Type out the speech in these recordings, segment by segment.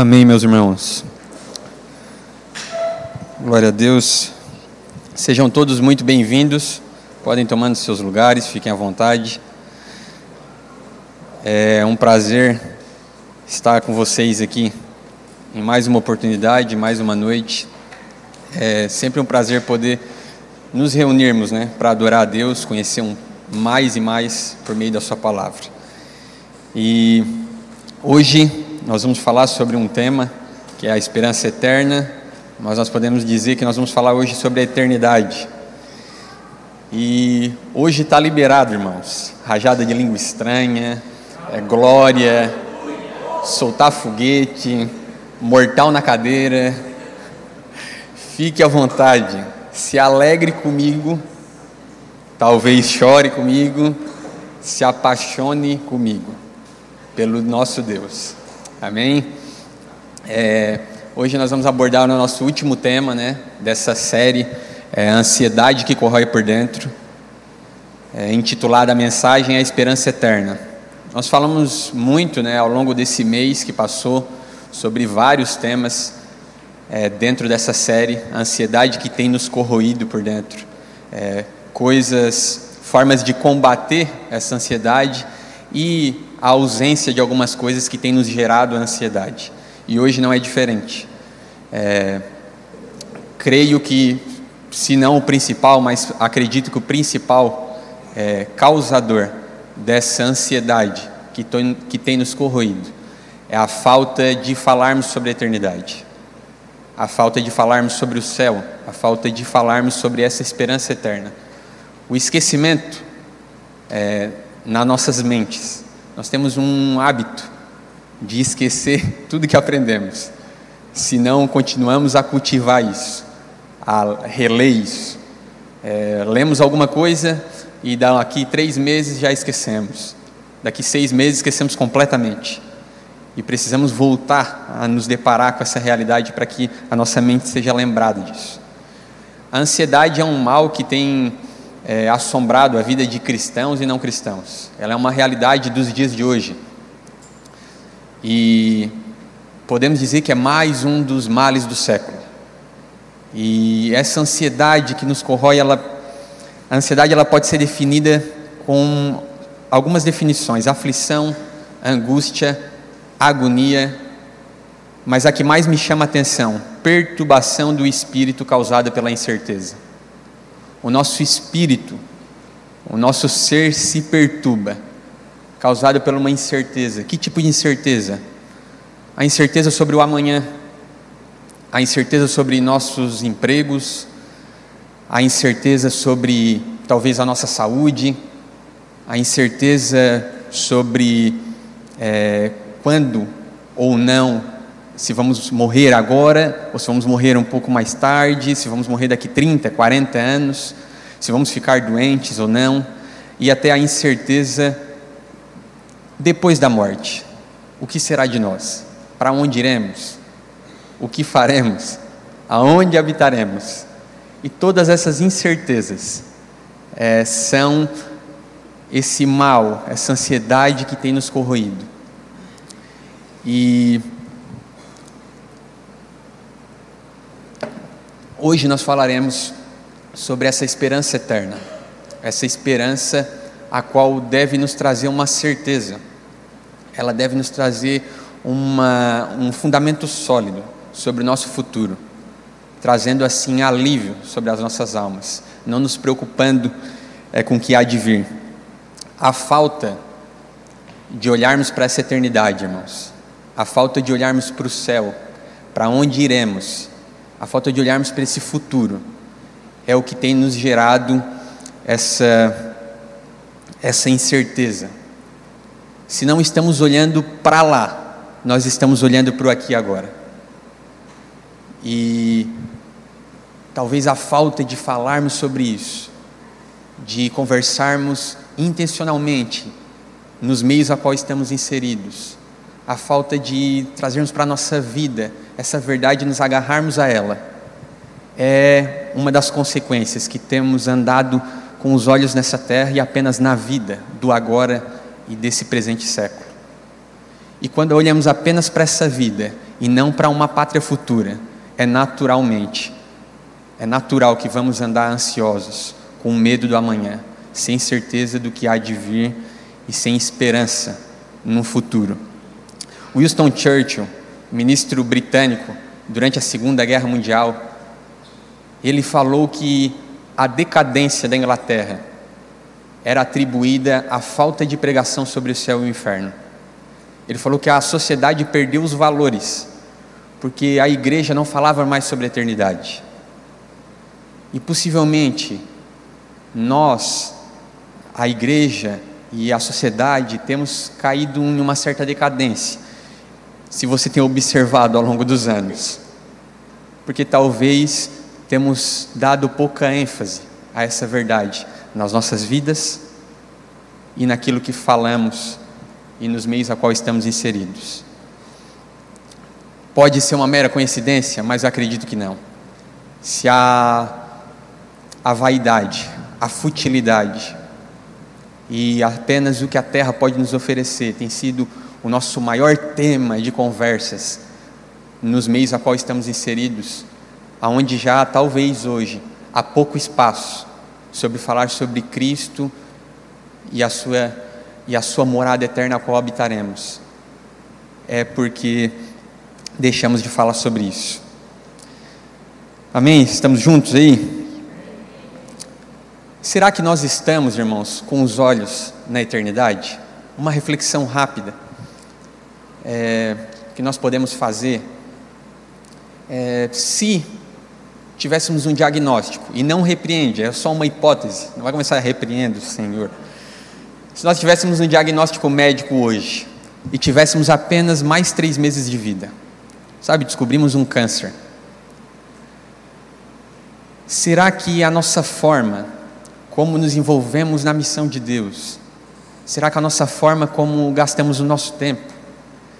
Amém, meus irmãos. Glória a Deus. Sejam todos muito bem-vindos. Podem tomando seus lugares, fiquem à vontade. É um prazer estar com vocês aqui em mais uma oportunidade, mais uma noite. É sempre um prazer poder nos reunirmos, né, para adorar a Deus, conhecer um mais e mais por meio da Sua palavra. E hoje nós vamos falar sobre um tema que é a esperança eterna, mas nós podemos dizer que nós vamos falar hoje sobre a eternidade. E hoje está liberado, irmãos, rajada de língua estranha, é glória, soltar foguete, mortal na cadeira. Fique à vontade, se alegre comigo, talvez chore comigo, se apaixone comigo, pelo nosso Deus. Amém? É, hoje nós vamos abordar o nosso último tema né, dessa série, é, a ansiedade que corrói por dentro, é, intitulada a mensagem A Esperança Eterna. Nós falamos muito né, ao longo desse mês que passou sobre vários temas é, dentro dessa série, a ansiedade que tem nos corroído por dentro, é, coisas, formas de combater essa ansiedade e a ausência de algumas coisas que têm nos gerado ansiedade. E hoje não é diferente. É, creio que, se não o principal, mas acredito que o principal é, causador dessa ansiedade que, to, que tem nos corroído é a falta de falarmos sobre a eternidade, a falta de falarmos sobre o céu, a falta de falarmos sobre essa esperança eterna, o esquecimento é, nas nossas mentes nós temos um hábito de esquecer tudo que aprendemos, se não continuamos a cultivar isso, a reler isso. É, lemos alguma coisa e daqui três meses já esquecemos, daqui seis meses esquecemos completamente. E precisamos voltar a nos deparar com essa realidade para que a nossa mente seja lembrada disso. A ansiedade é um mal que tem é, assombrado a vida de cristãos e não cristãos. Ela é uma realidade dos dias de hoje. E podemos dizer que é mais um dos males do século. E essa ansiedade que nos corrói, ela, a ansiedade ela pode ser definida com algumas definições: aflição, angústia, agonia, mas a que mais me chama a atenção, perturbação do espírito causada pela incerteza o nosso espírito, o nosso ser se perturba, causado por uma incerteza. Que tipo de incerteza? A incerteza sobre o amanhã, a incerteza sobre nossos empregos, a incerteza sobre talvez a nossa saúde, a incerteza sobre é, quando ou não se vamos morrer agora ou se vamos morrer um pouco mais tarde, se vamos morrer daqui 30, 40 anos, se vamos ficar doentes ou não, e até a incerteza depois da morte. O que será de nós? Para onde iremos? O que faremos? Aonde habitaremos? E todas essas incertezas é, são esse mal, essa ansiedade que tem nos corroído. E Hoje nós falaremos sobre essa esperança eterna, essa esperança a qual deve nos trazer uma certeza, ela deve nos trazer uma, um fundamento sólido sobre o nosso futuro, trazendo assim alívio sobre as nossas almas, não nos preocupando é, com o que há de vir. A falta de olharmos para essa eternidade, irmãos, a falta de olharmos para o céu, para onde iremos, a falta de olharmos para esse futuro é o que tem nos gerado essa, essa incerteza. Se não estamos olhando para lá, nós estamos olhando para o aqui e agora. E talvez a falta de falarmos sobre isso, de conversarmos intencionalmente nos meios a qual estamos inseridos, a falta de trazermos para a nossa vida essa verdade, nos agarrarmos a ela, é uma das consequências que temos andado com os olhos nessa terra e apenas na vida do agora e desse presente século. E quando olhamos apenas para essa vida e não para uma pátria futura. É naturalmente. É natural que vamos andar ansiosos, com medo do amanhã, sem certeza do que há de vir e sem esperança no futuro. Winston Churchill, ministro britânico, durante a Segunda Guerra Mundial, ele falou que a decadência da Inglaterra era atribuída à falta de pregação sobre o céu e o inferno. Ele falou que a sociedade perdeu os valores, porque a igreja não falava mais sobre a eternidade. E possivelmente nós, a igreja e a sociedade, temos caído em uma certa decadência, se você tem observado ao longo dos anos, porque talvez temos dado pouca ênfase a essa verdade nas nossas vidas e naquilo que falamos e nos meios a qual estamos inseridos. Pode ser uma mera coincidência, mas eu acredito que não. Se a, a vaidade, a futilidade e apenas o que a terra pode nos oferecer tem sido o nosso maior tema de conversas nos meios a qual estamos inseridos, aonde já talvez hoje há pouco espaço sobre falar sobre Cristo e a sua e a sua morada eterna a qual habitaremos. É porque deixamos de falar sobre isso. Amém? Estamos juntos aí? Será que nós estamos, irmãos, com os olhos na eternidade? Uma reflexão rápida é, que nós podemos fazer é, se tivéssemos um diagnóstico, e não repreende, é só uma hipótese, não vai começar a repreender, Senhor. Se nós tivéssemos um diagnóstico médico hoje e tivéssemos apenas mais três meses de vida, sabe, descobrimos um câncer, será que a nossa forma, como nos envolvemos na missão de Deus, será que a nossa forma como gastamos o nosso tempo,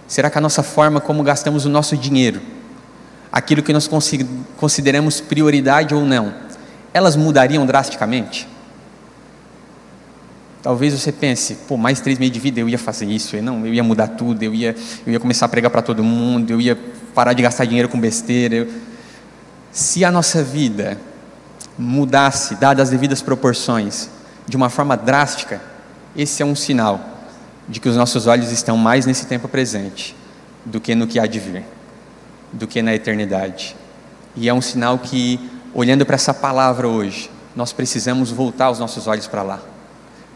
será que a nossa forma como gastamos o nosso dinheiro, aquilo que nós consideramos prioridade ou não, elas mudariam drasticamente? Talvez você pense, pô, mais três meses de vida eu ia fazer isso, eu não, eu ia mudar tudo, eu ia, eu ia começar a pregar para todo mundo, eu ia parar de gastar dinheiro com besteira. Eu... Se a nossa vida mudasse, dadas as devidas proporções, de uma forma drástica, esse é um sinal de que os nossos olhos estão mais nesse tempo presente do que no que há de vir do que na eternidade. E é um sinal que, olhando para essa palavra hoje, nós precisamos voltar os nossos olhos para lá,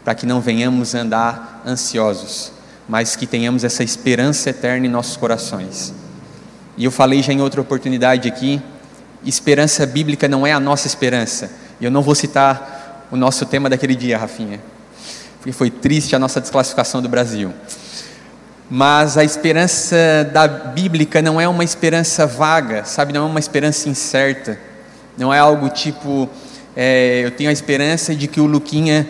para que não venhamos andar ansiosos, mas que tenhamos essa esperança eterna em nossos corações. E eu falei já em outra oportunidade aqui, esperança bíblica não é a nossa esperança. E eu não vou citar o nosso tema daquele dia, Rafinha, porque foi triste a nossa desclassificação do Brasil. Mas a esperança da bíblica não é uma esperança vaga, sabe? Não é uma esperança incerta. Não é algo tipo, é, eu tenho a esperança de que o Luquinha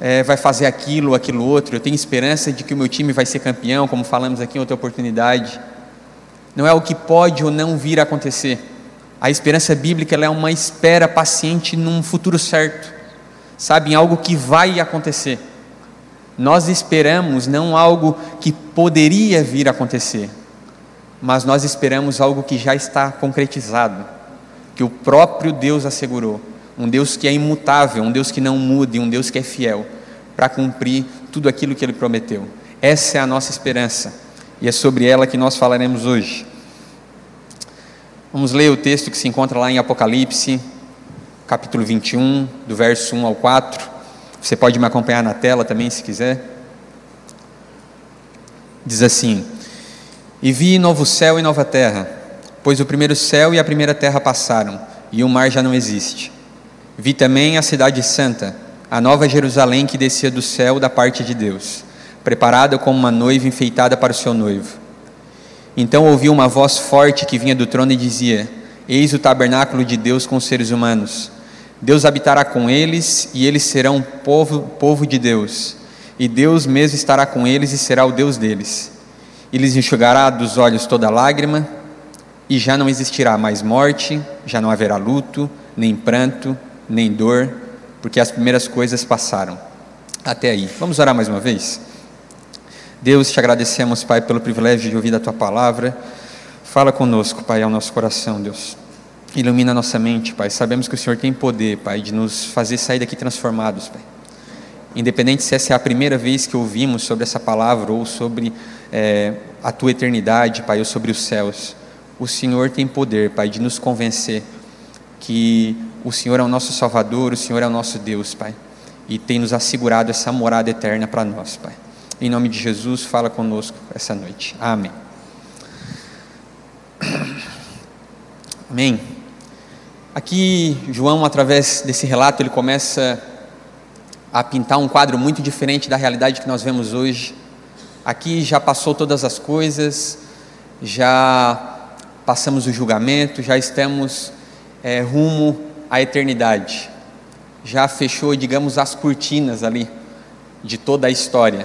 é, vai fazer aquilo, aquilo outro. Eu tenho esperança de que o meu time vai ser campeão, como falamos aqui em outra oportunidade. Não é o que pode ou não vir a acontecer. A esperança bíblica é uma espera paciente num futuro certo, sabe? Em algo que vai acontecer. Nós esperamos não algo que poderia vir a acontecer, mas nós esperamos algo que já está concretizado, que o próprio Deus assegurou. Um Deus que é imutável, um Deus que não muda, um Deus que é fiel para cumprir tudo aquilo que ele prometeu. Essa é a nossa esperança e é sobre ela que nós falaremos hoje. Vamos ler o texto que se encontra lá em Apocalipse, capítulo 21, do verso 1 ao 4. Você pode me acompanhar na tela também, se quiser. Diz assim: E vi novo céu e nova terra, pois o primeiro céu e a primeira terra passaram, e o mar já não existe. Vi também a cidade santa, a nova Jerusalém que descia do céu da parte de Deus, preparada como uma noiva enfeitada para o seu noivo. Então ouvi uma voz forte que vinha do trono e dizia: Eis o tabernáculo de Deus com os seres humanos Deus habitará com eles e eles serão povo, povo de Deus. E Deus mesmo estará com eles e será o Deus deles. E lhes enxugará dos olhos toda lágrima, e já não existirá mais morte, já não haverá luto, nem pranto, nem dor, porque as primeiras coisas passaram. Até aí. Vamos orar mais uma vez? Deus, te agradecemos, Pai, pelo privilégio de ouvir a tua palavra. Fala conosco, Pai, ao nosso coração, Deus. Ilumina nossa mente, Pai. Sabemos que o Senhor tem poder, Pai, de nos fazer sair daqui transformados, Pai. Independente se essa é a primeira vez que ouvimos sobre essa palavra ou sobre é, a tua eternidade, Pai, ou sobre os céus, o Senhor tem poder, Pai, de nos convencer que o Senhor é o nosso Salvador, o Senhor é o nosso Deus, Pai, e tem nos assegurado essa morada eterna para nós, Pai. Em nome de Jesus, fala conosco essa noite. Amém. Amém. Aqui, João, através desse relato, ele começa a pintar um quadro muito diferente da realidade que nós vemos hoje. Aqui já passou todas as coisas, já passamos o julgamento, já estamos é, rumo à eternidade. Já fechou, digamos, as cortinas ali de toda a história.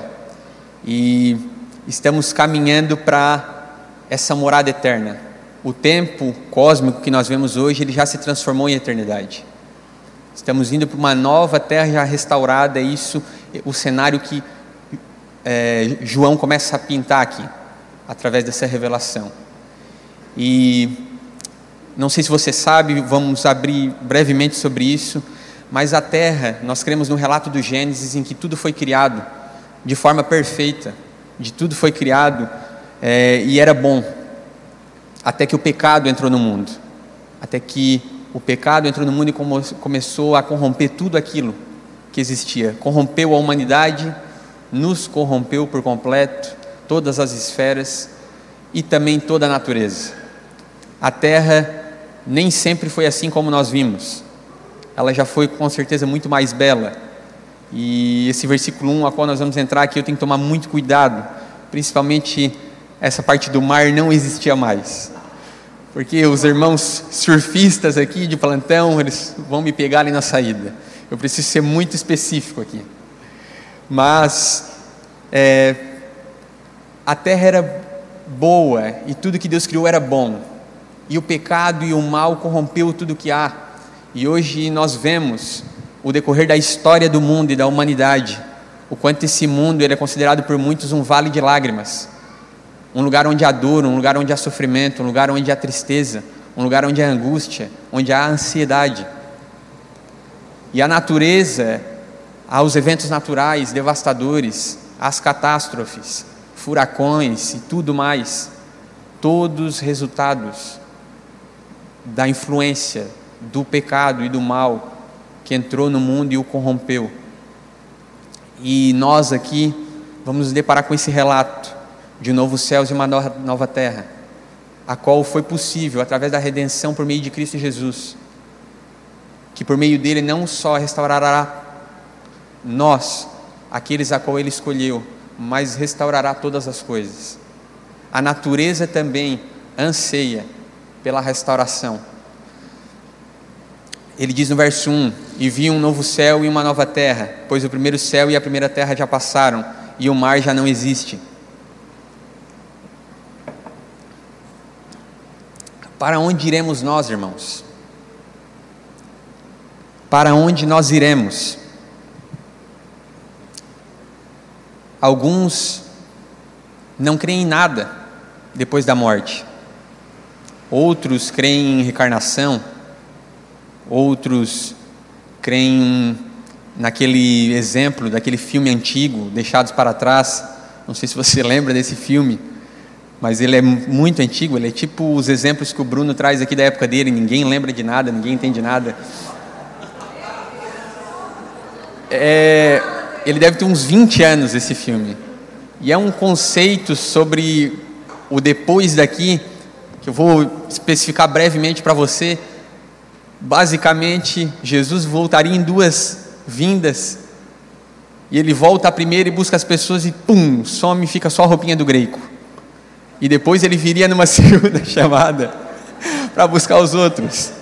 E estamos caminhando para essa morada eterna. O tempo cósmico que nós vemos hoje, ele já se transformou em eternidade. Estamos indo para uma nova terra já restaurada, é isso o cenário que é, João começa a pintar aqui, através dessa revelação. E não sei se você sabe, vamos abrir brevemente sobre isso, mas a terra, nós cremos no relato do Gênesis em que tudo foi criado de forma perfeita, de tudo foi criado é, e era bom, até que o pecado entrou no mundo, até que o pecado entrou no mundo e começou a corromper tudo aquilo que existia, corrompeu a humanidade, nos corrompeu por completo, todas as esferas e também toda a natureza a terra nem sempre foi assim como nós vimos. Ela já foi com certeza muito mais bela. E esse versículo 1, a qual nós vamos entrar aqui, eu tenho que tomar muito cuidado, principalmente essa parte do mar não existia mais. Porque os irmãos surfistas aqui de plantão, eles vão me pegar ali na saída. Eu preciso ser muito específico aqui. Mas é, a terra era boa e tudo que Deus criou era bom e o pecado e o mal corrompeu tudo que há. E hoje nós vemos o decorrer da história do mundo e da humanidade, o quanto esse mundo ele é considerado por muitos um vale de lágrimas, um lugar onde há dor, um lugar onde há sofrimento, um lugar onde há tristeza, um lugar onde há angústia, onde há ansiedade. E a natureza, aos eventos naturais devastadores, as catástrofes, furacões e tudo mais, todos resultados da influência do pecado e do mal que entrou no mundo e o corrompeu. E nós aqui vamos nos deparar com esse relato de um novo céu e uma nova terra, a qual foi possível através da redenção por meio de Cristo Jesus, que por meio dele não só restaurará nós, aqueles a qual ele escolheu, mas restaurará todas as coisas. A natureza também anseia pela restauração. Ele diz no verso 1: E vi um novo céu e uma nova terra, pois o primeiro céu e a primeira terra já passaram, e o mar já não existe. Para onde iremos nós, irmãos? Para onde nós iremos? Alguns não creem em nada depois da morte. Outros creem em reencarnação, outros creem naquele exemplo daquele filme antigo, Deixados para Trás. Não sei se você lembra desse filme, mas ele é muito antigo. Ele é tipo os exemplos que o Bruno traz aqui da época dele. Ninguém lembra de nada, ninguém entende nada. É, ele deve ter uns 20 anos esse filme. E é um conceito sobre o depois daqui que eu vou especificar brevemente para você. Basicamente, Jesus voltaria em duas vindas. E ele volta a primeira e busca as pessoas e pum, some, fica só a roupinha do greco. E depois ele viria numa segunda chamada para buscar os outros.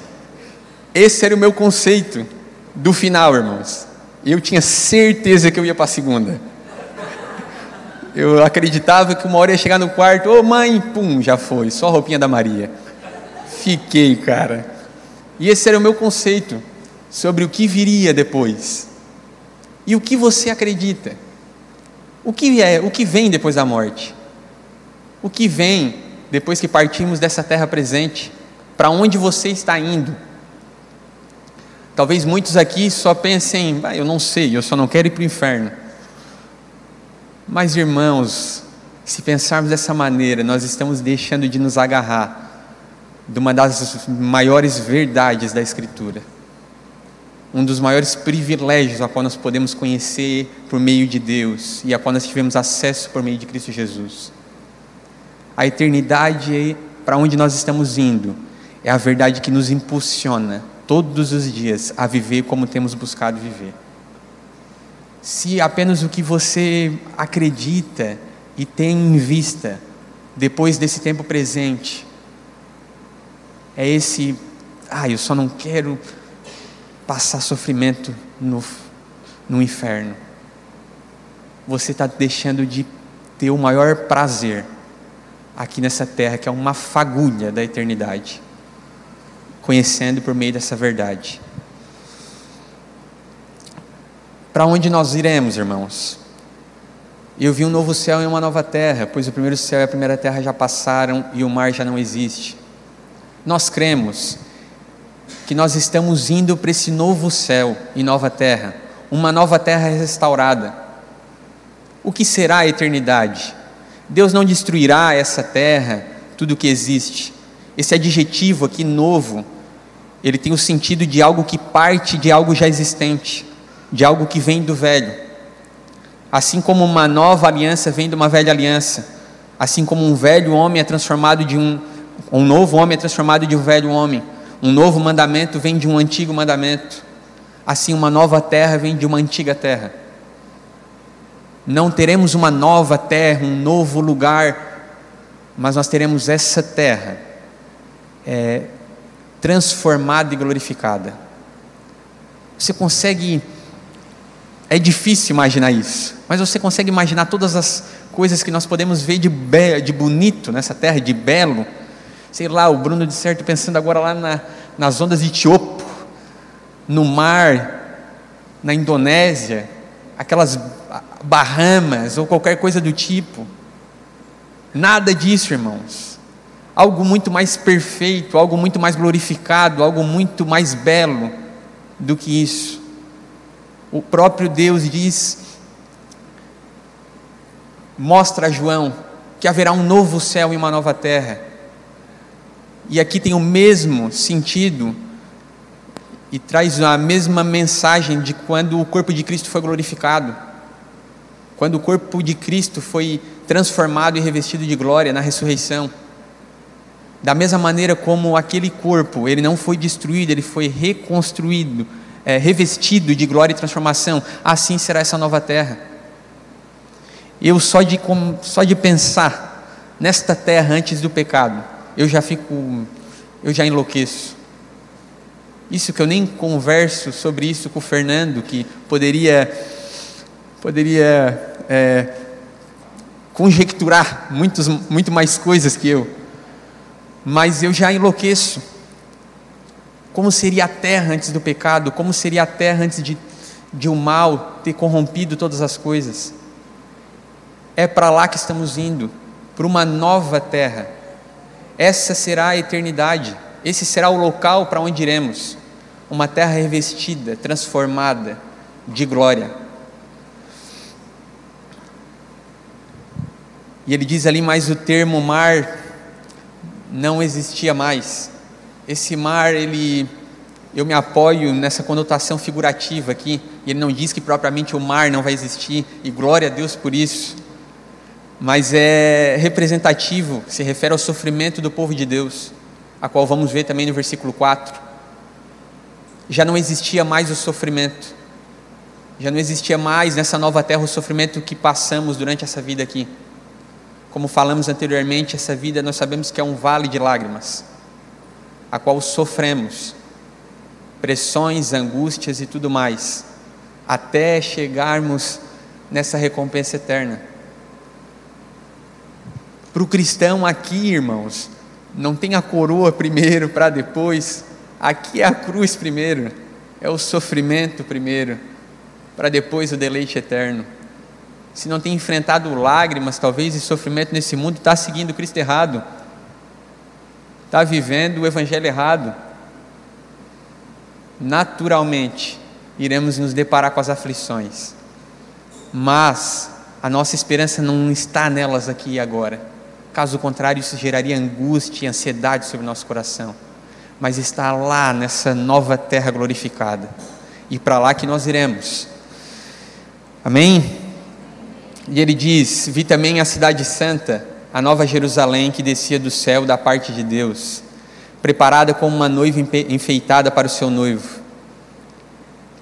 Esse era o meu conceito do final, irmãos. Eu tinha certeza que eu ia para a segunda. Eu acreditava que uma hora ia chegar no quarto, ô oh, mãe, pum, já foi, só a roupinha da Maria. Fiquei, cara. E esse era o meu conceito sobre o que viria depois. E o que você acredita? O que é, o que vem depois da morte? O que vem depois que partimos dessa terra presente, para onde você está indo? Talvez muitos aqui só pensem, ah, eu não sei, eu só não quero ir para o inferno. Mas irmãos, se pensarmos dessa maneira, nós estamos deixando de nos agarrar de uma das maiores verdades da Escritura. Um dos maiores privilégios a qual nós podemos conhecer por meio de Deus e a qual nós tivemos acesso por meio de Cristo Jesus. A eternidade para onde nós estamos indo é a verdade que nos impulsiona todos os dias a viver como temos buscado viver. Se apenas o que você acredita e tem em vista depois desse tempo presente é esse, ah, eu só não quero passar sofrimento no, no inferno. Você está deixando de ter o maior prazer aqui nessa terra, que é uma fagulha da eternidade conhecendo por meio dessa verdade. Para onde nós iremos, irmãos? Eu vi um novo céu e uma nova terra, pois o primeiro céu e a primeira terra já passaram e o mar já não existe. Nós cremos que nós estamos indo para esse novo céu e nova terra, uma nova terra restaurada. O que será a eternidade? Deus não destruirá essa terra, tudo o que existe. Esse adjetivo aqui, novo, ele tem o sentido de algo que parte de algo já existente, de algo que vem do velho. Assim como uma nova aliança vem de uma velha aliança, assim como um velho homem é transformado de um um novo homem é transformado de um velho homem, um novo mandamento vem de um antigo mandamento. Assim uma nova terra vem de uma antiga terra. Não teremos uma nova terra, um novo lugar, mas nós teremos essa terra é, transformada e glorificada. Você consegue. É difícil imaginar isso, mas você consegue imaginar todas as coisas que nós podemos ver de, be, de bonito nessa terra, de belo. Sei lá, o Bruno de certo pensando agora lá na, nas ondas de Tiopo, no mar, na Indonésia, aquelas Bahamas ou qualquer coisa do tipo. Nada disso, irmãos algo muito mais perfeito, algo muito mais glorificado, algo muito mais belo do que isso. O próprio Deus diz, mostra a João que haverá um novo céu e uma nova terra. E aqui tem o mesmo sentido e traz a mesma mensagem de quando o corpo de Cristo foi glorificado. Quando o corpo de Cristo foi transformado e revestido de glória na ressurreição. Da mesma maneira como aquele corpo, ele não foi destruído, ele foi reconstruído, é, revestido de glória e transformação, assim será essa nova terra. Eu só de, só de pensar nesta terra antes do pecado, eu já fico, eu já enlouqueço. Isso que eu nem converso sobre isso com o Fernando, que poderia, poderia é, conjecturar muitos, muito mais coisas que eu mas eu já enlouqueço. Como seria a terra antes do pecado? Como seria a terra antes de, de o mal ter corrompido todas as coisas? É para lá que estamos indo, para uma nova terra. Essa será a eternidade. Esse será o local para onde iremos. Uma terra revestida, transformada de glória. E ele diz ali mais o termo mar não existia mais. Esse mar, ele, eu me apoio nessa conotação figurativa aqui, ele não diz que propriamente o mar não vai existir, e glória a Deus por isso, mas é representativo, se refere ao sofrimento do povo de Deus, a qual vamos ver também no versículo 4. Já não existia mais o sofrimento, já não existia mais nessa nova terra o sofrimento que passamos durante essa vida aqui. Como falamos anteriormente, essa vida nós sabemos que é um vale de lágrimas, a qual sofremos pressões, angústias e tudo mais, até chegarmos nessa recompensa eterna. Para o cristão aqui, irmãos, não tem a coroa primeiro para depois, aqui é a cruz primeiro, é o sofrimento primeiro, para depois o deleite eterno se não tem enfrentado lágrimas, talvez, e sofrimento nesse mundo, está seguindo Cristo errado. está vivendo o evangelho errado, naturalmente iremos nos deparar com as aflições, mas a nossa esperança não está nelas aqui e agora. Caso contrário, isso geraria angústia e ansiedade sobre o nosso coração. Mas está lá nessa nova terra glorificada. E para lá que nós iremos. Amém? E ele diz: Vi também a Cidade Santa, a Nova Jerusalém, que descia do céu da parte de Deus, preparada como uma noiva enfeitada para o seu noivo.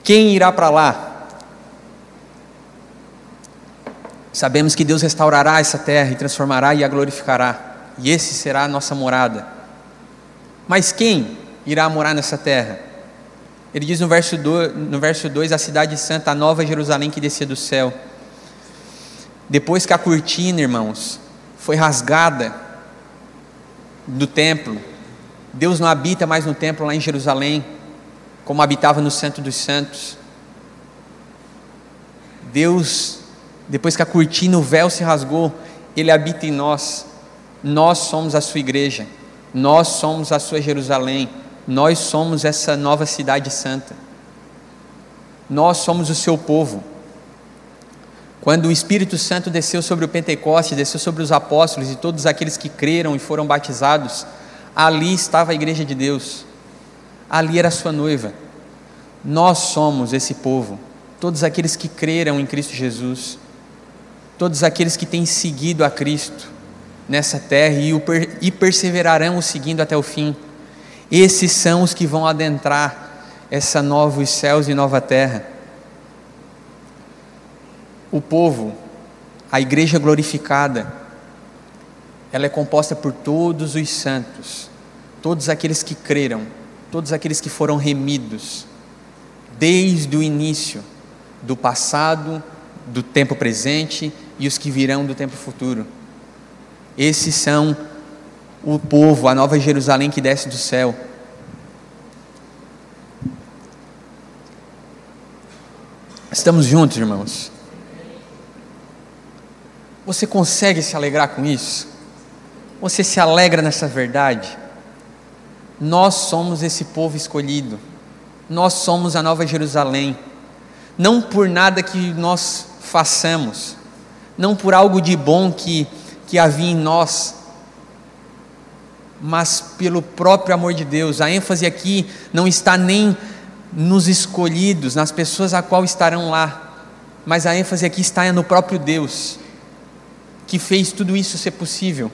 Quem irá para lá? Sabemos que Deus restaurará essa terra e transformará e a glorificará, e esse será a nossa morada. Mas quem irá morar nessa terra? Ele diz no verso 2, no verso 2 a cidade santa, a nova Jerusalém que descia do céu. Depois que a cortina, irmãos, foi rasgada do templo, Deus não habita mais no templo lá em Jerusalém, como habitava no Santo dos Santos. Deus, depois que a cortina, o véu se rasgou, Ele habita em nós. Nós somos a sua igreja, nós somos a sua Jerusalém, nós somos essa nova cidade santa. Nós somos o seu povo. Quando o Espírito Santo desceu sobre o Pentecostes, desceu sobre os apóstolos e todos aqueles que creram e foram batizados, ali estava a igreja de Deus ali era a sua noiva. Nós somos esse povo, todos aqueles que creram em Cristo Jesus, todos aqueles que têm seguido a Cristo nessa terra e, o, e perseverarão o seguindo até o fim. Esses são os que vão adentrar essa novos céus e nova terra. O povo, a igreja glorificada, ela é composta por todos os santos, todos aqueles que creram todos aqueles que foram remidos desde o início do passado, do tempo presente e os que virão do tempo futuro. Esses são o povo, a nova Jerusalém que desce do céu. Estamos juntos, irmãos? Você consegue se alegrar com isso? Você se alegra nessa verdade? Nós somos esse povo escolhido, nós somos a Nova Jerusalém, não por nada que nós façamos, não por algo de bom que, que havia em nós, mas pelo próprio amor de Deus. A ênfase aqui não está nem nos escolhidos, nas pessoas a qual estarão lá, mas a ênfase aqui está no próprio Deus, que fez tudo isso ser possível,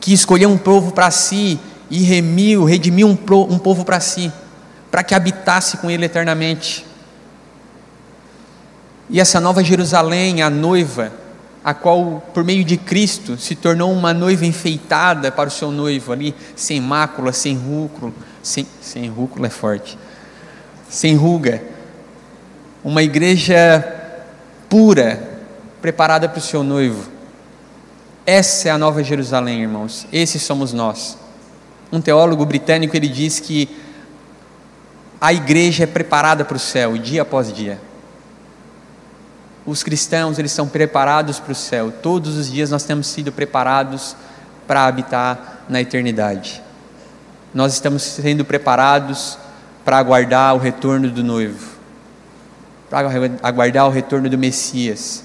que escolheu um povo para si e remiu, redimiu um, um povo para si, para que habitasse com ele eternamente. E essa nova Jerusalém, a noiva, a qual, por meio de Cristo, se tornou uma noiva enfeitada para o seu noivo ali, sem mácula, sem rúcula, sem, sem é forte, sem ruga, uma igreja pura, preparada para o seu noivo. Essa é a nova Jerusalém, irmãos, esses somos nós um teólogo britânico ele diz que a igreja é preparada para o céu dia após dia. Os cristãos eles são preparados para o céu. Todos os dias nós temos sido preparados para habitar na eternidade. Nós estamos sendo preparados para aguardar o retorno do noivo, para aguardar o retorno do Messias,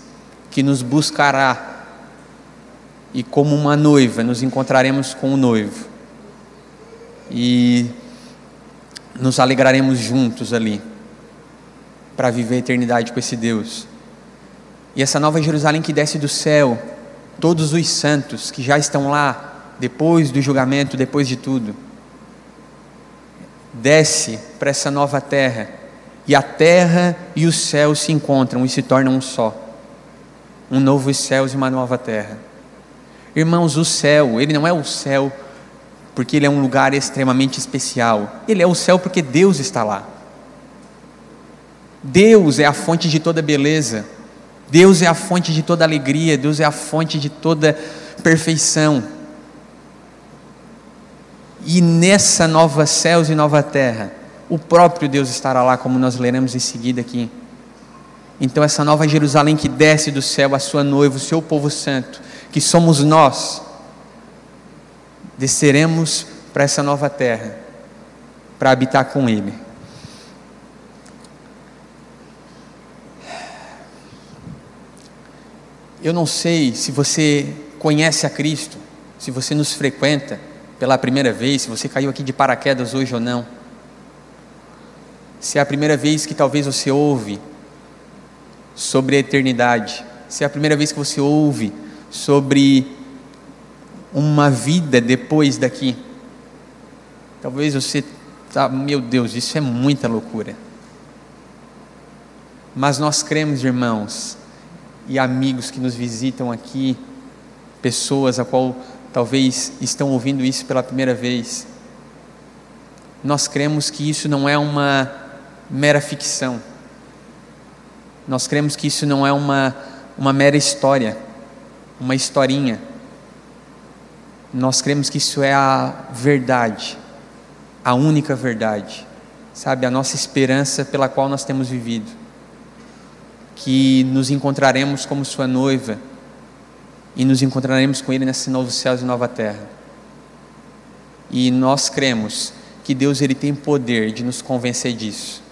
que nos buscará e como uma noiva nos encontraremos com o noivo e nos alegraremos juntos ali para viver a eternidade com esse Deus. E essa nova Jerusalém que desce do céu, todos os santos que já estão lá depois do julgamento, depois de tudo, desce para essa nova terra, e a terra e o céu se encontram e se tornam um só. Um novo céu e uma nova terra. Irmãos, o céu, ele não é o céu porque ele é um lugar extremamente especial. Ele é o céu porque Deus está lá. Deus é a fonte de toda beleza. Deus é a fonte de toda alegria. Deus é a fonte de toda perfeição. E nessa nova céus e nova terra, o próprio Deus estará lá, como nós leremos em seguida aqui. Então, essa nova Jerusalém que desce do céu, a sua noiva, o seu povo santo, que somos nós, desceremos para essa nova terra, para habitar com Ele. Eu não sei se você conhece a Cristo, se você nos frequenta pela primeira vez, se você caiu aqui de paraquedas hoje ou não. Se é a primeira vez que talvez você ouve sobre a eternidade, se é a primeira vez que você ouve sobre uma vida depois daqui, talvez você tá, meu Deus, isso é muita loucura. Mas nós cremos, irmãos, e amigos que nos visitam aqui, pessoas a qual talvez estão ouvindo isso pela primeira vez. Nós cremos que isso não é uma mera ficção. Nós cremos que isso não é uma, uma mera história, uma historinha. Nós cremos que isso é a verdade, a única verdade, sabe? A nossa esperança pela qual nós temos vivido. Que nos encontraremos como Sua noiva e nos encontraremos com Ele nesse novo céu e nova terra. E nós cremos que Deus ele tem poder de nos convencer disso.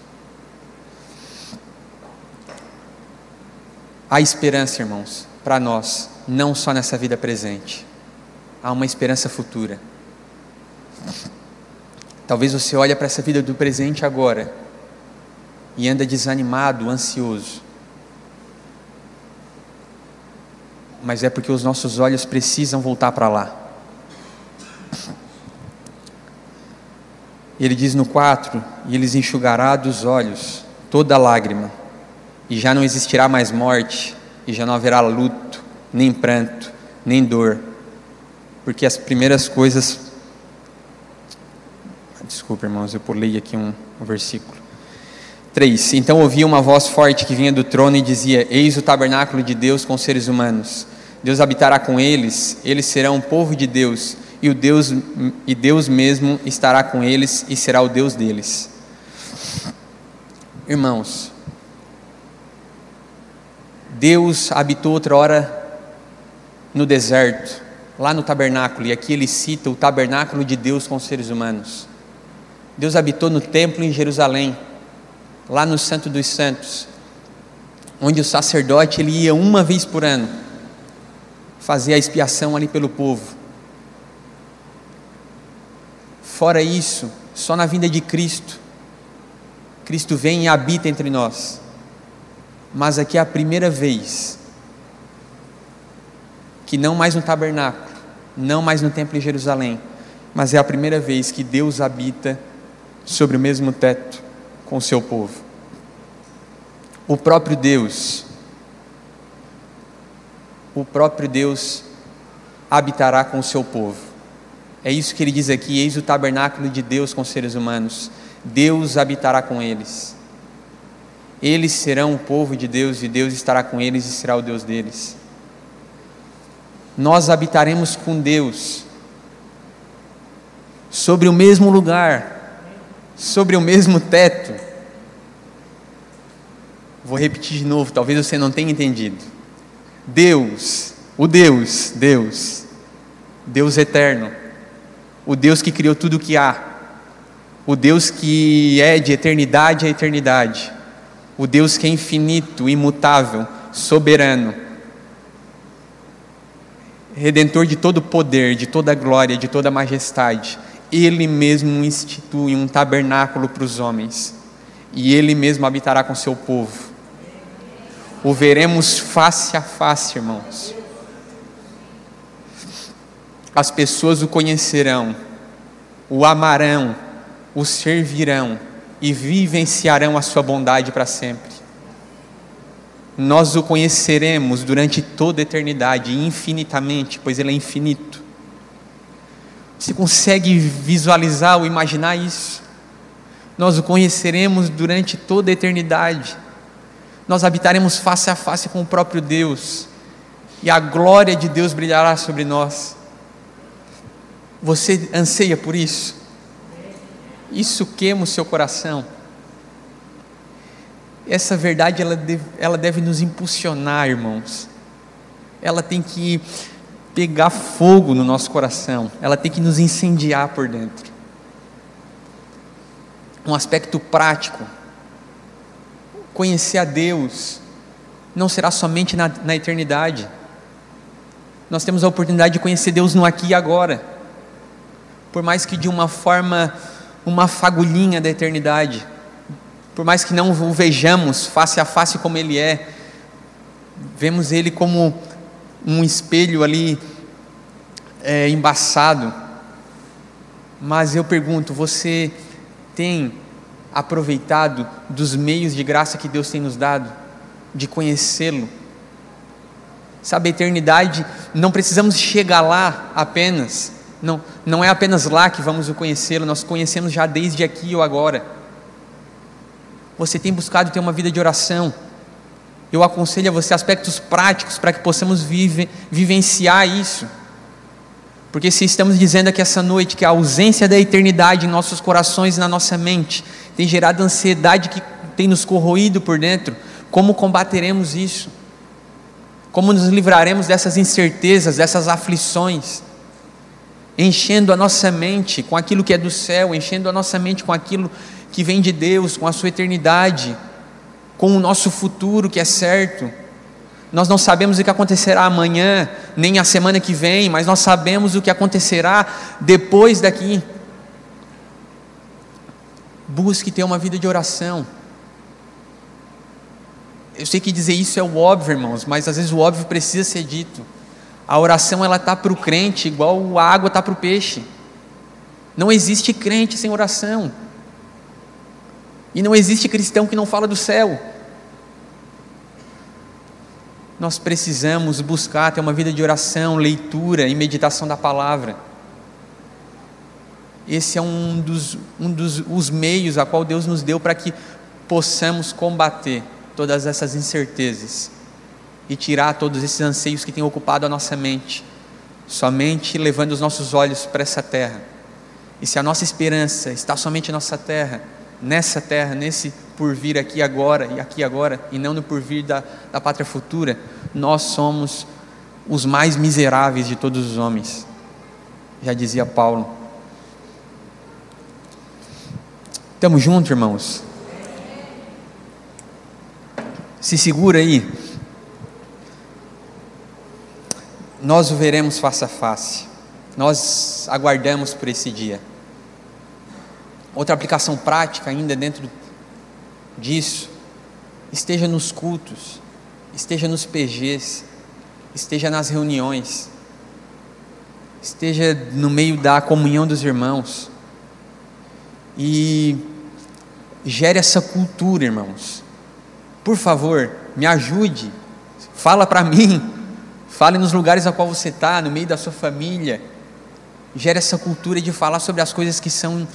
Há esperança, irmãos, para nós, não só nessa vida presente. Há uma esperança futura. Talvez você olhe para essa vida do presente agora e anda desanimado, ansioso. mas é porque os nossos olhos precisam voltar para lá. Ele diz no 4: E eles enxugará dos olhos toda lágrima, e já não existirá mais morte, e já não haverá luto, nem pranto, nem dor, porque as primeiras coisas. Desculpa, irmãos, eu pulei aqui um, um versículo. 3: Então ouvi uma voz forte que vinha do trono e dizia: Eis o tabernáculo de Deus com os seres humanos Deus habitará com eles, eles serão o povo de Deus, e o Deus e Deus mesmo estará com eles e será o Deus deles. Irmãos, Deus habitou outra hora no deserto, lá no tabernáculo, e aqui ele cita o tabernáculo de Deus com os seres humanos. Deus habitou no templo em Jerusalém, lá no Santo dos Santos, onde o sacerdote ele ia uma vez por ano fazer a expiação ali pelo povo. Fora isso, só na vinda de Cristo, Cristo vem e habita entre nós. Mas aqui é a primeira vez que não mais no tabernáculo, não mais no templo de Jerusalém, mas é a primeira vez que Deus habita sobre o mesmo teto com o seu povo. O próprio Deus o próprio Deus habitará com o seu povo. É isso que ele diz aqui: eis o tabernáculo de Deus com os seres humanos. Deus habitará com eles. Eles serão o povo de Deus e Deus estará com eles e será o Deus deles. Nós habitaremos com Deus sobre o mesmo lugar, sobre o mesmo teto. Vou repetir de novo, talvez você não tenha entendido. Deus, o Deus, Deus, Deus eterno, o Deus que criou tudo o que há, o Deus que é de eternidade a eternidade, o Deus que é infinito, imutável, soberano, redentor de todo poder, de toda glória, de toda majestade, Ele mesmo institui um tabernáculo para os homens, e Ele mesmo habitará com seu povo. O veremos face a face, irmãos. As pessoas o conhecerão, o amarão, o servirão e vivenciarão a sua bondade para sempre. Nós o conheceremos durante toda a eternidade, infinitamente, pois Ele é infinito. Você consegue visualizar ou imaginar isso? Nós o conheceremos durante toda a eternidade nós habitaremos face a face com o próprio Deus, e a glória de Deus brilhará sobre nós. Você anseia por isso? Isso queima o seu coração. Essa verdade ela deve, ela deve nos impulsionar, irmãos. Ela tem que pegar fogo no nosso coração, ela tem que nos incendiar por dentro. Um aspecto prático, conhecer a Deus não será somente na, na eternidade. Nós temos a oportunidade de conhecer Deus no aqui e agora, por mais que de uma forma, uma fagulhinha da eternidade, por mais que não o vejamos face a face como Ele é, vemos Ele como um espelho ali é, embaçado. Mas eu pergunto: você tem aproveitado dos meios de graça que Deus tem nos dado, de conhecê-lo? Sabe, a eternidade, não precisamos chegar lá apenas, não, não é apenas lá que vamos o conhecê-lo, nós conhecemos já desde aqui ou agora. Você tem buscado ter uma vida de oração, eu aconselho a você aspectos práticos para que possamos vive, vivenciar isso. Porque se estamos dizendo aqui essa noite que a ausência da eternidade em nossos corações e na nossa mente tem gerado ansiedade que tem nos corroído por dentro, como combateremos isso? Como nos livraremos dessas incertezas, dessas aflições? Enchendo a nossa mente com aquilo que é do céu, enchendo a nossa mente com aquilo que vem de Deus, com a sua eternidade com o nosso futuro que é certo. Nós não sabemos o que acontecerá amanhã, nem a semana que vem, mas nós sabemos o que acontecerá depois daqui. Busque ter uma vida de oração. Eu sei que dizer isso é o óbvio, irmãos, mas às vezes o óbvio precisa ser dito. A oração ela tá para o crente igual a água tá para o peixe. Não existe crente sem oração. E não existe cristão que não fala do céu. Nós precisamos buscar ter uma vida de oração, leitura e meditação da palavra. Esse é um dos, um dos os meios a qual Deus nos deu para que possamos combater todas essas incertezas e tirar todos esses anseios que têm ocupado a nossa mente, somente levando os nossos olhos para essa terra. E se a nossa esperança está somente nessa terra, nessa terra, nesse porvir aqui agora e aqui agora, e não no porvir da, da pátria futura, nós somos os mais miseráveis de todos os homens. Já dizia Paulo. Estamos juntos, irmãos? Se segura aí. Nós o veremos face a face. Nós aguardamos por esse dia. Outra aplicação prática ainda dentro disso, esteja nos cultos, esteja nos PGs, esteja nas reuniões, esteja no meio da comunhão dos irmãos e gere essa cultura, irmãos. Por favor, me ajude, fala para mim, fale nos lugares a qual você está, no meio da sua família, gere essa cultura de falar sobre as coisas que são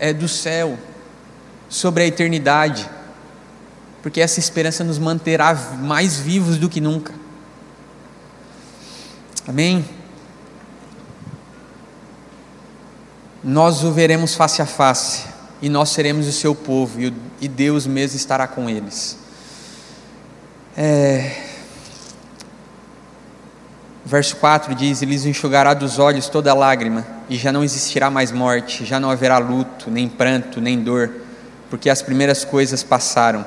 é, do céu, sobre a eternidade, porque essa esperança nos manterá mais vivos do que nunca. Amém? Nós o veremos face a face, e nós seremos o seu povo, e Deus mesmo estará com eles. É... Verso 4 diz: Ele lhes enxugará dos olhos toda lágrima, e já não existirá mais morte, já não haverá luto, nem pranto, nem dor, porque as primeiras coisas passaram.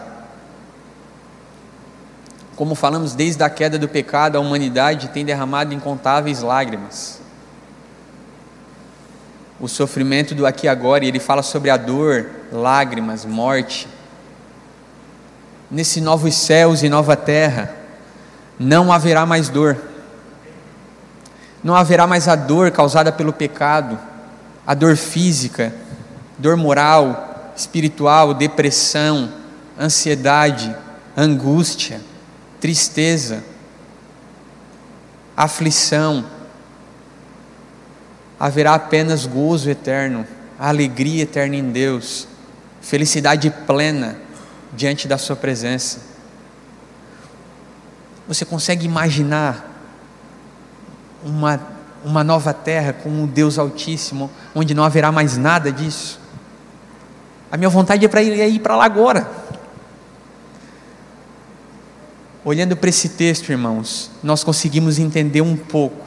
Como falamos desde a queda do pecado, a humanidade tem derramado incontáveis lágrimas. O sofrimento do aqui e agora, e ele fala sobre a dor, lágrimas, morte. Nesse novos céus e nova terra, não haverá mais dor não haverá mais a dor causada pelo pecado, a dor física, dor moral, espiritual, depressão, ansiedade, angústia, tristeza, aflição. Haverá apenas gozo eterno, alegria eterna em Deus, felicidade plena diante da Sua presença. Você consegue imaginar uma, uma nova terra com o Deus Altíssimo, onde não haverá mais nada disso. A minha vontade é para ir, é ir para lá agora. Olhando para esse texto, irmãos, nós conseguimos entender um pouco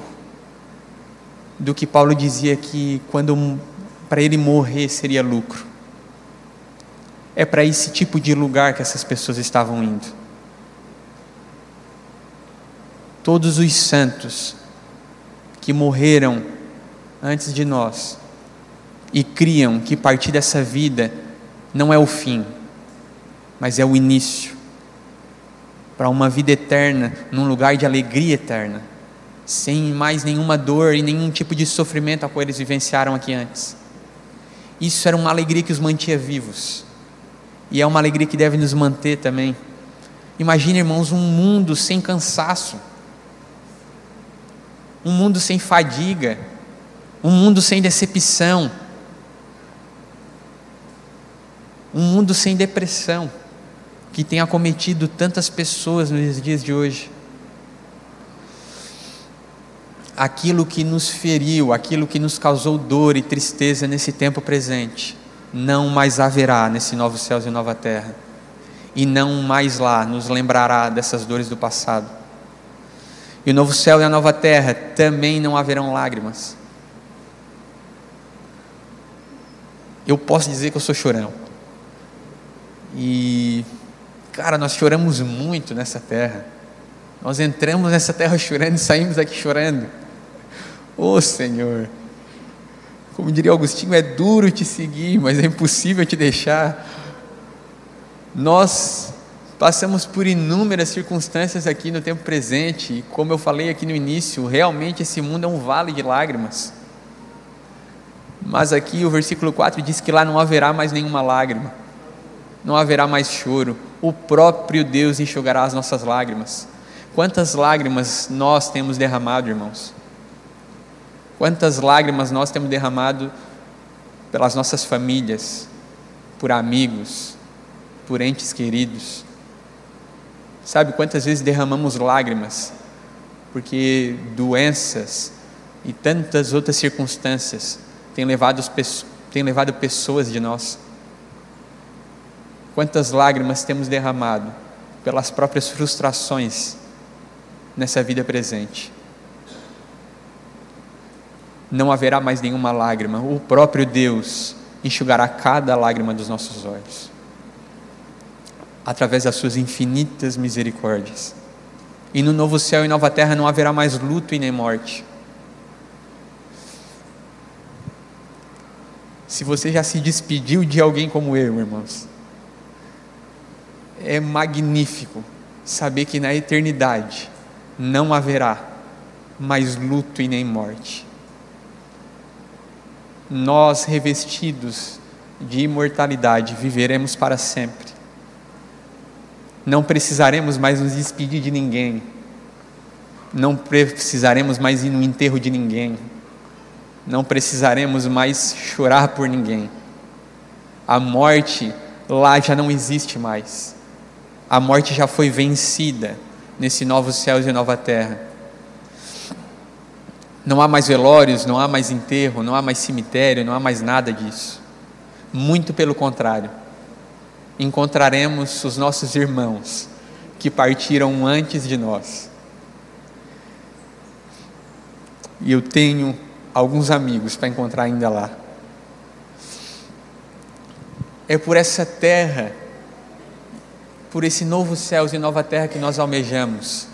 do que Paulo dizia que quando para ele morrer seria lucro. É para esse tipo de lugar que essas pessoas estavam indo. Todos os santos que morreram antes de nós e criam que partir dessa vida não é o fim, mas é o início para uma vida eterna, num lugar de alegria eterna, sem mais nenhuma dor e nenhum tipo de sofrimento a qual eles vivenciaram aqui antes. Isso era uma alegria que os mantinha vivos, e é uma alegria que deve nos manter também. Imagine, irmãos, um mundo sem cansaço, um mundo sem fadiga, um mundo sem decepção, um mundo sem depressão que tem acometido tantas pessoas nos dias de hoje. Aquilo que nos feriu, aquilo que nos causou dor e tristeza nesse tempo presente, não mais haverá nesse novo céu e nova terra. E não mais lá nos lembrará dessas dores do passado. E o novo céu e a nova terra também não haverão lágrimas. Eu posso dizer que eu sou chorão. E Cara, nós choramos muito nessa terra. Nós entramos nessa terra chorando e saímos daqui chorando. Ô oh, Senhor, como diria Agostinho, é duro te seguir, mas é impossível te deixar. Nós passamos por inúmeras circunstâncias aqui no tempo presente, e como eu falei aqui no início, realmente esse mundo é um vale de lágrimas. Mas aqui o versículo 4 diz que lá não haverá mais nenhuma lágrima, não haverá mais choro o próprio Deus enxugará as nossas lágrimas. Quantas lágrimas nós temos derramado, irmãos? Quantas lágrimas nós temos derramado pelas nossas famílias, por amigos, por entes queridos? Sabe quantas vezes derramamos lágrimas? Porque doenças e tantas outras circunstâncias têm levado, têm levado pessoas de nós. Quantas lágrimas temos derramado pelas próprias frustrações nessa vida presente. Não haverá mais nenhuma lágrima, o próprio Deus enxugará cada lágrima dos nossos olhos, através das suas infinitas misericórdias. E no novo céu e nova terra não haverá mais luto e nem morte. Se você já se despediu de alguém como eu, irmãos, é magnífico saber que na eternidade não haverá mais luto e nem morte. Nós, revestidos de imortalidade, viveremos para sempre. Não precisaremos mais nos despedir de ninguém. Não precisaremos mais ir no enterro de ninguém. Não precisaremos mais chorar por ninguém. A morte lá já não existe mais a morte já foi vencida nesse novo céu e nova terra. Não há mais velórios, não há mais enterro, não há mais cemitério, não há mais nada disso. Muito pelo contrário. Encontraremos os nossos irmãos que partiram antes de nós. E eu tenho alguns amigos para encontrar ainda lá. É por essa terra por esse novo céu e nova terra que nós almejamos.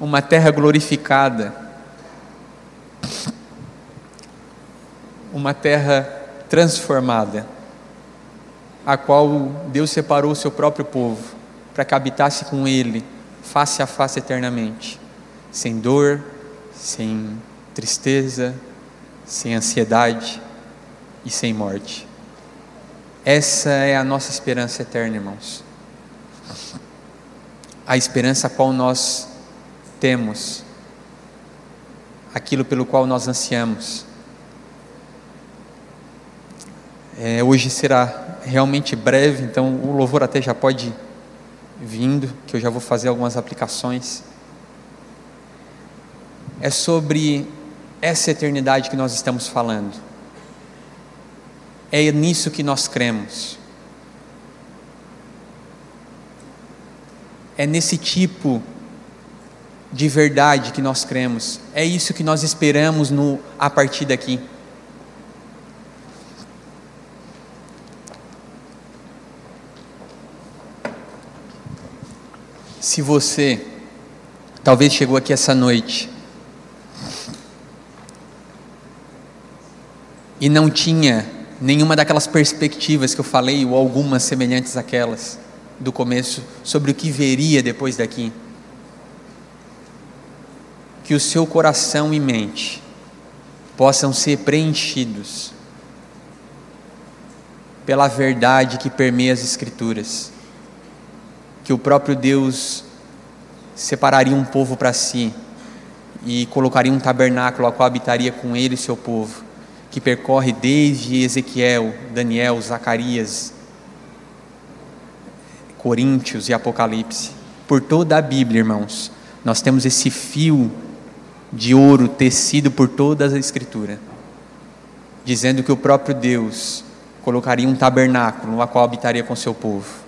Uma terra glorificada, uma terra transformada, a qual Deus separou o seu próprio povo para que habitasse com Ele, face a face eternamente, sem dor, sem tristeza, sem ansiedade e sem morte. Essa é a nossa esperança eterna, irmãos. A esperança a qual nós temos, aquilo pelo qual nós ansiamos. É, hoje será realmente breve, então o louvor até já pode vindo, que eu já vou fazer algumas aplicações. É sobre essa eternidade que nós estamos falando. É nisso que nós cremos. É nesse tipo de verdade que nós cremos. É isso que nós esperamos no a partir daqui. Se você talvez chegou aqui essa noite e não tinha nenhuma daquelas perspectivas que eu falei, ou algumas semelhantes àquelas do começo, sobre o que veria depois daqui. Que o seu coração e mente possam ser preenchidos pela verdade que permeia as Escrituras. Que o próprio Deus separaria um povo para si e colocaria um tabernáculo a qual habitaria com ele seu povo que percorre desde Ezequiel, Daniel, Zacarias, Coríntios e Apocalipse. Por toda a Bíblia, irmãos, nós temos esse fio de ouro tecido por toda a Escritura, dizendo que o próprio Deus colocaria um tabernáculo no qual habitaria com seu povo.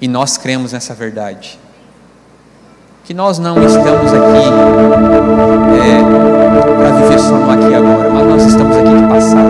E nós cremos nessa verdade. Que nós não estamos aqui é, para viver só no aqui e agora, mas nós estamos aqui de passagem.